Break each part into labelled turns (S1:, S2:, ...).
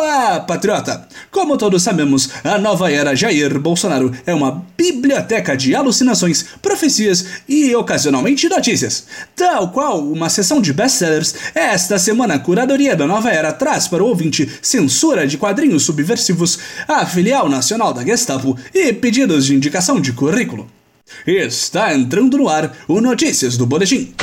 S1: Olá, patriota! Como todos sabemos, a nova era Jair Bolsonaro é uma biblioteca de alucinações, profecias e ocasionalmente notícias. Tal qual uma sessão de best-sellers, esta semana a curadoria da nova era traz para o ouvinte censura de quadrinhos subversivos, a filial nacional da Gestapo e pedidos de indicação de currículo. Está entrando no ar o Notícias do Boletim.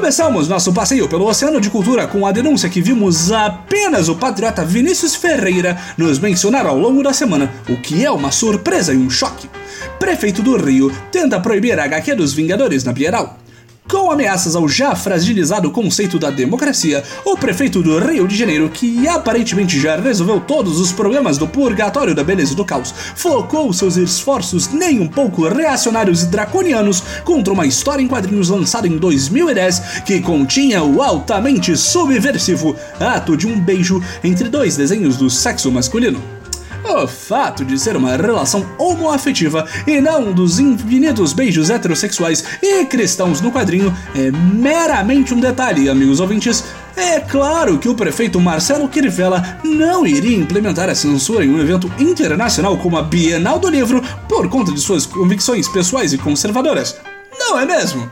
S1: Começamos nosso passeio pelo Oceano de Cultura com a denúncia que vimos apenas o patriota Vinícius Ferreira nos mencionar ao longo da semana, o que é uma surpresa e um choque. Prefeito do Rio tenta proibir a HQ dos Vingadores na Piedade. Com ameaças ao já fragilizado conceito da democracia, o prefeito do Rio de Janeiro, que aparentemente já resolveu todos os problemas do purgatório da beleza e do caos, focou seus esforços nem um pouco reacionários e draconianos contra uma história em quadrinhos lançada em 2010 que continha o altamente subversivo ato de um beijo entre dois desenhos do sexo masculino. O fato de ser uma relação homoafetiva e não um dos infinitos beijos heterossexuais e cristãos no quadrinho é meramente um detalhe, amigos ouvintes. É claro que o prefeito Marcelo Quirivella não iria implementar a censura em um evento internacional como a Bienal do Livro por conta de suas convicções pessoais e conservadoras. Não é mesmo?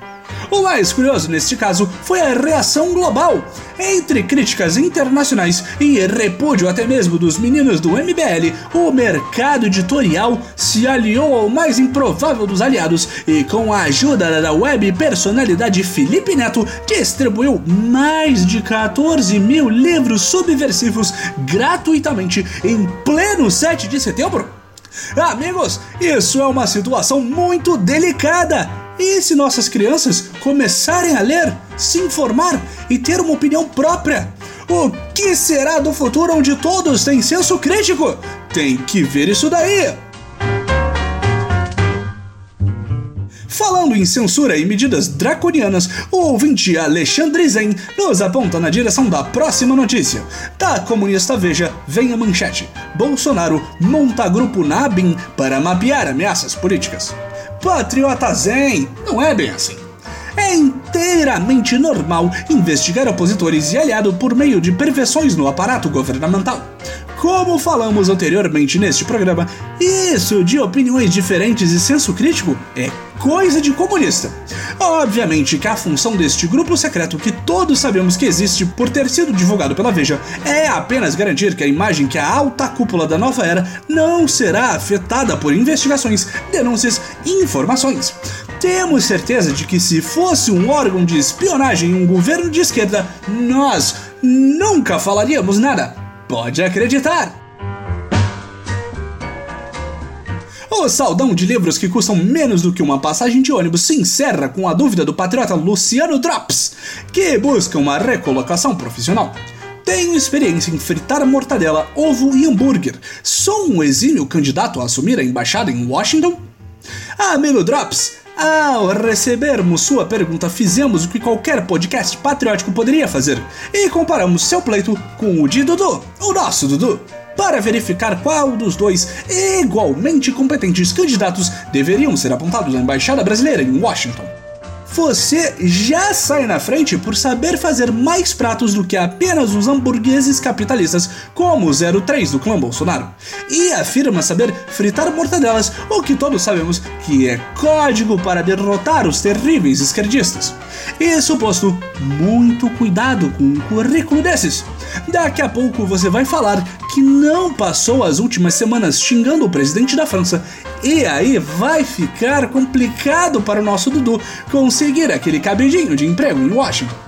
S1: O mais curioso neste caso foi a reação global. Entre críticas internacionais e repúdio até mesmo dos meninos do MBL, o mercado editorial se aliou ao mais improvável dos aliados e, com a ajuda da web personalidade Felipe Neto, distribuiu mais de 14 mil livros subversivos gratuitamente em pleno 7 de setembro. Amigos, isso é uma situação muito delicada e se nossas crianças começarem a ler, se informar e ter uma opinião própria? O que será do futuro onde todos têm senso crítico? Tem que ver isso daí! Falando em censura e medidas draconianas, o ouvinte Alexandre Zen nos aponta na direção da próxima notícia. Da comunista Veja, vem a manchete. Bolsonaro monta grupo na ABIN para mapear ameaças políticas. Patriota Zen, não é bem assim. É inteiramente normal investigar opositores e aliado por meio de perversões no aparato governamental. Como falamos anteriormente neste programa, isso de opiniões diferentes e senso crítico é coisa de comunista. Obviamente que a função deste grupo secreto, que todos sabemos que existe por ter sido divulgado pela Veja, é apenas garantir que a imagem que a alta cúpula da nova era não será afetada por investigações, denúncias e informações. Temos certeza de que se fosse um órgão de espionagem em um governo de esquerda, nós nunca falaríamos nada. Pode acreditar! O saldão de livros que custam menos do que uma passagem de ônibus se encerra com a dúvida do patriota Luciano Drops, que busca uma recolocação profissional. Tenho experiência em fritar mortadela, ovo e hambúrguer. Sou um exímio candidato a assumir a embaixada em Washington? Amigo Drops, ao recebermos sua pergunta, fizemos o que qualquer podcast patriótico poderia fazer e comparamos seu pleito com o de Dudu, o nosso Dudu, para verificar qual dos dois igualmente competentes candidatos deveriam ser apontados à Embaixada Brasileira em Washington você já sai na frente por saber fazer mais pratos do que apenas os hamburgueses capitalistas, como o 03 do clã Bolsonaro. E afirma saber fritar mortadelas, o que todos sabemos que é código para derrotar os terríveis esquerdistas. E suposto, muito cuidado com um currículo desses. Daqui a pouco você vai falar que não passou as últimas semanas xingando o presidente da França. E aí vai ficar complicado para o nosso Dudu conseguir aquele cabidinho de emprego em Washington.